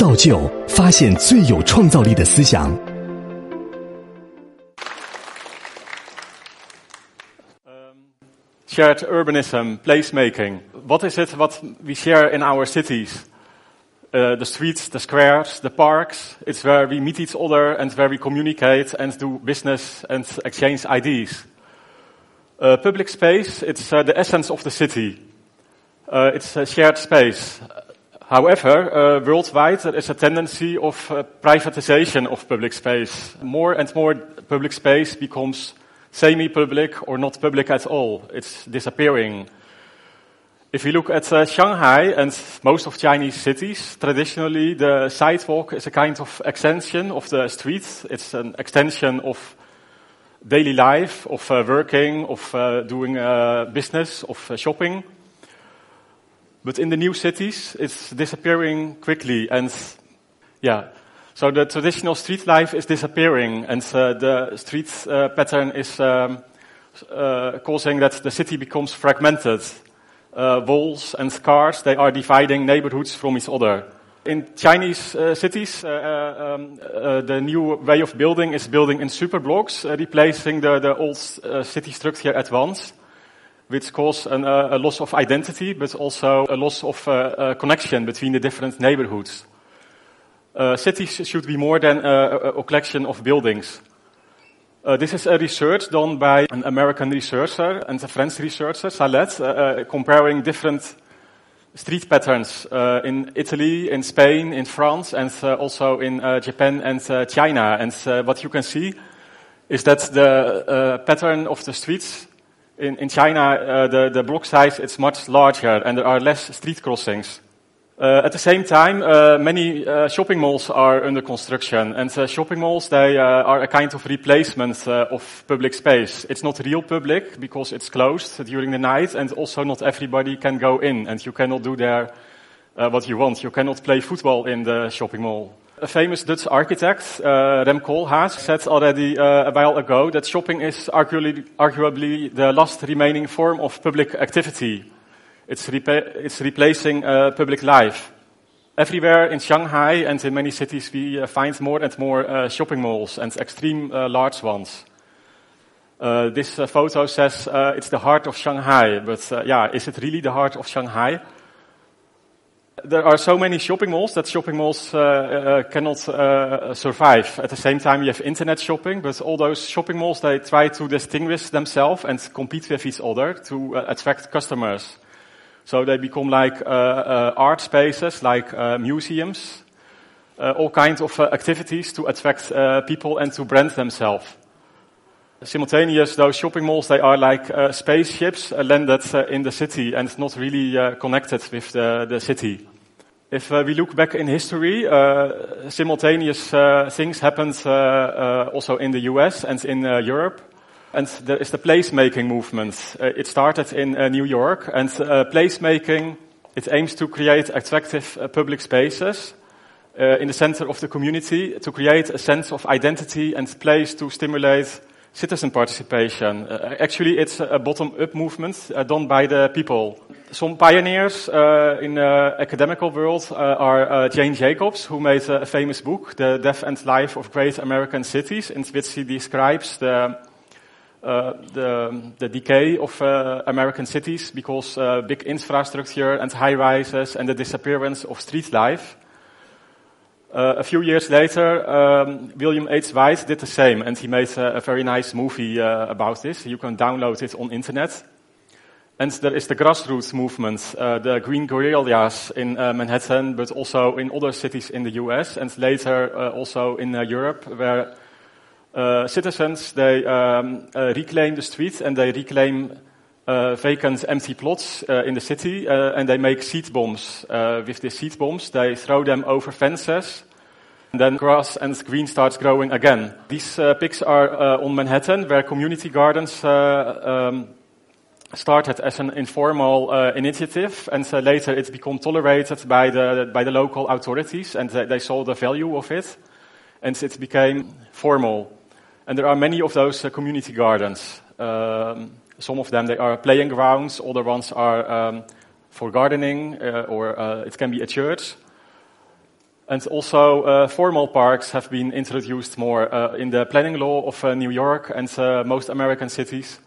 造就、发现最有创造力的思想。 shared urbanism, placemaking. What is it what we share in our cities? Uh, the streets, the squares, the parks. It's where we meet each other and where we communicate and do business and exchange ideas. Uh, public space, it's uh, the essence of the city. Uh, it's a shared space. However, uh, worldwide there is a tendency of uh, privatization of public space. More and more public space becomes semi-public or not public at all. It's disappearing. If we look at uh, Shanghai and most of Chinese cities, traditionally the sidewalk is a kind of extension of the street. It's an extension of daily life, of uh, working, of uh, doing uh, business, of shopping. But in the new cities, it's disappearing quickly and yeah, so the traditional street life is disappearing, and uh, the street uh, pattern is um, uh, causing that the city becomes fragmented. Uh, walls and cars, they are dividing neighborhoods from each other. In Chinese uh, cities, uh, um, the new way of building is building in super blocks, replacing the, the old city structure at once, which cause an, uh, a loss of identity, but also a loss of uh, connection between the different neighborhoods. Uh, cities should be more than uh, a, a collection of buildings. Uh, this is a research done by an American researcher and a French researcher, Salat, uh, comparing different street patterns in Italy, in Spain, in France, and also in Japan and China. And what you can see is that the pattern of the streets in, in China, the, the block size is much larger and there are less street crossings. Uh, at the same time, uh, many uh, shopping malls are under construction, and shopping malls they are a kind of replacement of public space. It's not real public because it's closed during the night, and also not everybody can go in, and you cannot do there what you want. You cannot play football in the shopping mall. A famous Dutch architect, uh, Rem Koolhaas, said already uh, a while ago that shopping is arguably, arguably the last remaining form of public activity. It's, it's replacing uh, public life. Everywhere in Shanghai and in many cities, we uh, find more and more uh, shopping malls and extreme uh, large ones. this photo says it's the heart of Shanghai, but yeah, is it really the heart of Shanghai? There are so many shopping malls that shopping malls uh, uh, cannot uh, survive. At the same time, you have internet shopping, but all those shopping malls, they try to distinguish themselves and compete with each other to attract customers. So they become like uh, uh, art spaces, like uh, museums, all kinds of activities to attract people and to brand themselves. Simultaneous, those shopping malls, they are like spaceships landed in the city and not really connected with the, the city. If uh, we look back in history, uh, simultaneous uh, things happened also in the US and in Europe. And there is the placemaking movement. Uh, it started in uh, New York, and uh, placemaking it aims to create attractive public spaces in the center of the community to create a sense of identity and place to stimulate citizen participation. actually, it's a bottom-up movement done by the people. Some pioneers in the academical world are Jane Jacobs, who made a famous book, The Death and Life of Great American Cities, in which she describes the uh, the, the decay of uh, American cities because uh, big infrastructure and high rises and the disappearance of street life. a few years later, um, William H. White did the same, and he made a, a very nice movie about this. You can download it on internet. And there is the grassroots movement, uh, the Green Guerrillas in uh, Manhattan, but also in other cities in the US, and later uh, also in Europe, where uh, citizens they um, uh, reclaim the streets and they reclaim uh, vacant, empty plots in the city, and they make seed bombs. with these seed bombs, they throw them over fences, and then grass and green starts growing again. These pics are on Manhattan, where community gardens. Um, started as an informal uh, initiative, and uh, later it became tolerated by the by the local authorities, and they saw the value of it, and it became formal. And there are many of those uh, community gardens. Um, some of them they are playing grounds, other ones are um, for gardening, uh, or uh, it can be a church. And also, uh, formal parks have been introduced more uh, in the planning law of uh, New York and uh, most American cities.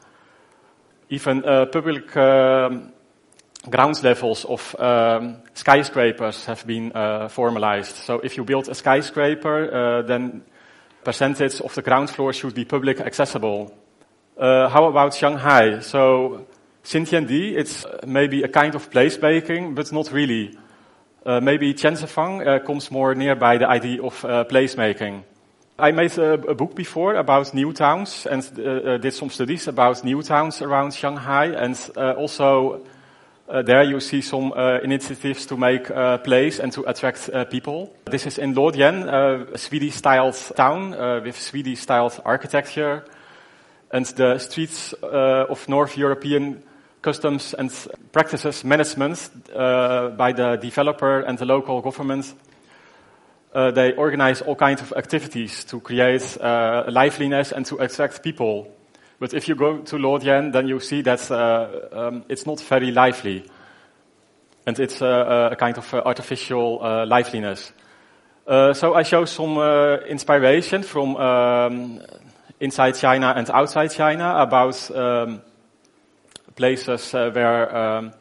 Even uh, public um, ground levels of um, skyscrapers have been uh, formalized. So if you build a skyscraper, then percentage of the ground floor should be public accessible. how about Shanghai? So Xintiandi, it's maybe a kind of place placemaking, but not really. Uh, maybe Tianzifang uh, comes more nearby the idea of uh, placemaking. I made a, a, book before about new towns and uh, uh, did some studies about new towns around Shanghai. And uh, also there you see some initiatives to make a place and to attract people. This is in Luodian, a Swedish-styled town with Swedish-styled architecture. And the streets of North European customs and practices management uh, by the developer and the local government. Uh, they organize all kinds of activities to create uh, liveliness and to attract people. But if you go to Luodian, then you see that uh, um, it's not very lively. And it's uh, a kind of uh, artificial liveliness. so I show some inspiration from um, inside China and outside China about um, places uh, where um,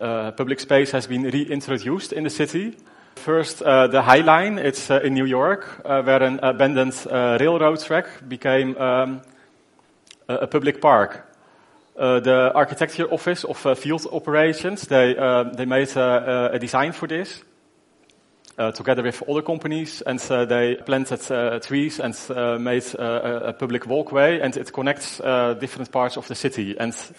uh, public space has been reintroduced in the city. First, uh, the High Line, it's in New York, where an abandoned railroad track became um, a public park. Uh, the architecture office of uh, field operations, they, uh, they made a design for this together with other companies and they planted trees and made a public walkway and it connects different parts of the city. And uh,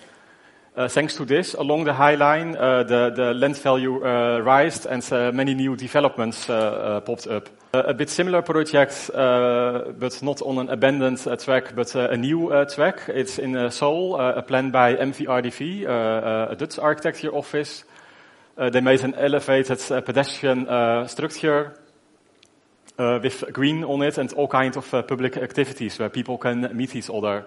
Uh, thanks to this, along the High Line, uh, the, the land value uh, rised and uh, many new developments uh, popped up. a bit similar project, but not on an abandoned track, but a new track. It's in Seoul, a plan by MVRDV, a Dutch architecture office. they made an elevated pedestrian structure with green on it and all kinds of public activities where people can meet each other.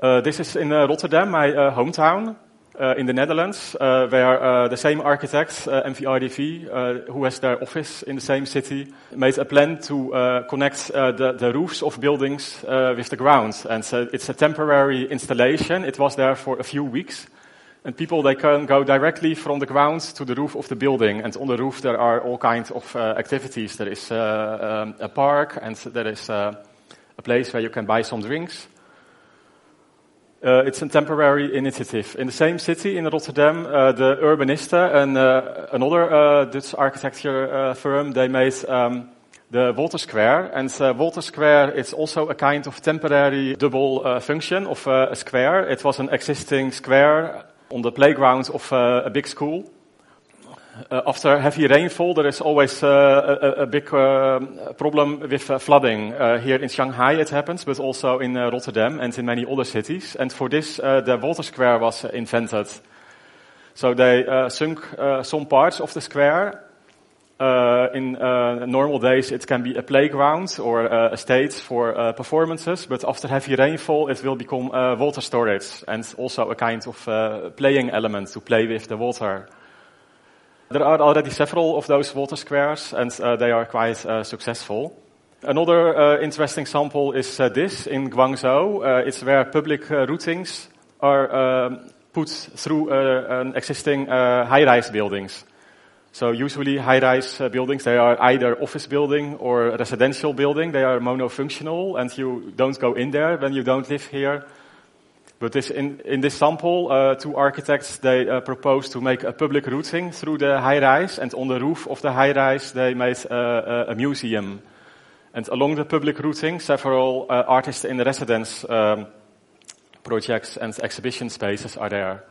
Uh, this is in uh, Rotterdam, my uh, hometown, uh, in the Netherlands, uh, where uh, the same architect, MVRDV, who has their office in the same city, made a plan to connect the, the, roofs of buildings with the ground. And so it's a temporary installation. It was there for a few weeks. And people, they can go directly from the ground to the roof of the building. And on the roof, there are all kinds of activities. There is um, a park, and there is a place where you can buy some drinks. Uh, it's a temporary initiative. In the same city, in Rotterdam, uh, the Urbanisten and uh, another uh, Dutch architecture uh, firm, they made um, the Water Square. And uh, Water Square is also a kind of temporary double function of a square. It was an existing square on the playground of a big school. Uh, after heavy rainfall, there is always uh, a, a, big uh, problem with uh, flooding. Uh, here in Shanghai it happens, but also in uh, Rotterdam and in many other cities. And for this, the water Square was invented. So they sunk some parts of the square. in normal days, it can be a playground or a stage for performances, but after heavy rainfall, it will become water storage and also a kind of playing element to play with the water. There are already several of those water squares, and uh, they are quite uh, successful. Another uh, interesting sample is this in Guangzhou. It's where public routings are um, put through an existing high-rise buildings. So usually high-rise buildings, they are either office building or residential building. They are monofunctional, and you don't go in there when you don't live here. But this, in, in this sample, uh, two architects, they uh, proposed to make a public routing through the high-rise, and on the roof of the high-rise, they made uh, a museum. And along the public routing, several uh, artists in residence um, projects and exhibition spaces are there.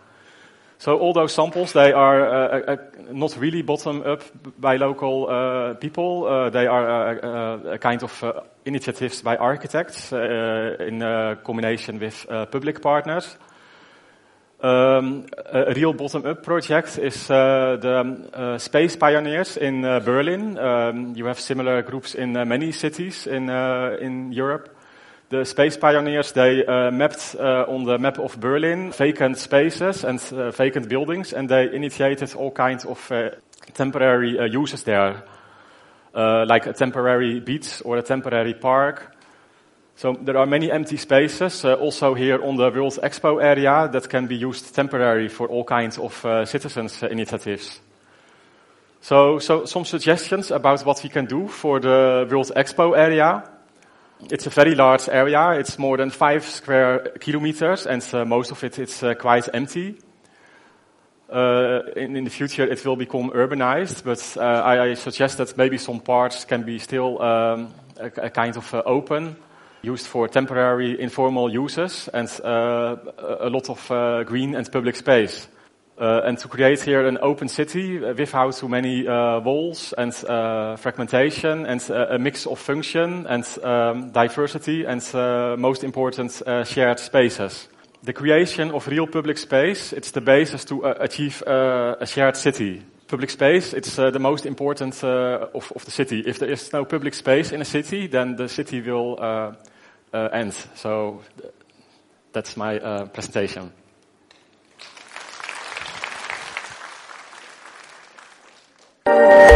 So all those samples, they are uh, uh, not really bottom up by local uh, people. Uh, they are uh, a kind of initiatives by architects in combination with public partners. Um, a real bottom-up project is the Space Pioneers in Berlin. Um, you have similar groups in many cities in in Europe. The space pioneers, they uh, mapped uh, on the map of Berlin vacant spaces and uh, vacant buildings, and they initiated all kinds of uh, temporary uh, uses there, uh, like a temporary beach or a temporary park. So there are many empty spaces also here on the World Expo area that can be used temporarily for all kinds of citizens initiatives. So, so some suggestions about what we can do for the World Expo area. It's a very large area. It's more than five square kilometers, and uh, most of it is uh, quite empty. Uh, in, in, the future, it will become urbanized, but uh, I, I, suggest that maybe some parts can be still um, a, a, kind of uh, open, used for temporary informal uses, and uh, a lot of green and public space. Uh, and to create here an open city without too many uh, walls and uh, fragmentation and uh, a mix of function and um, diversity and uh, most important uh, shared spaces. The creation of real public space, it's the basis to achieve a shared city. Public space, it's the most important of, of the city. If there is no public space in a city, then the city will end. So that's my presentation.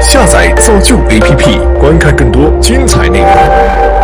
下载造就 APP，观看更多精彩内容。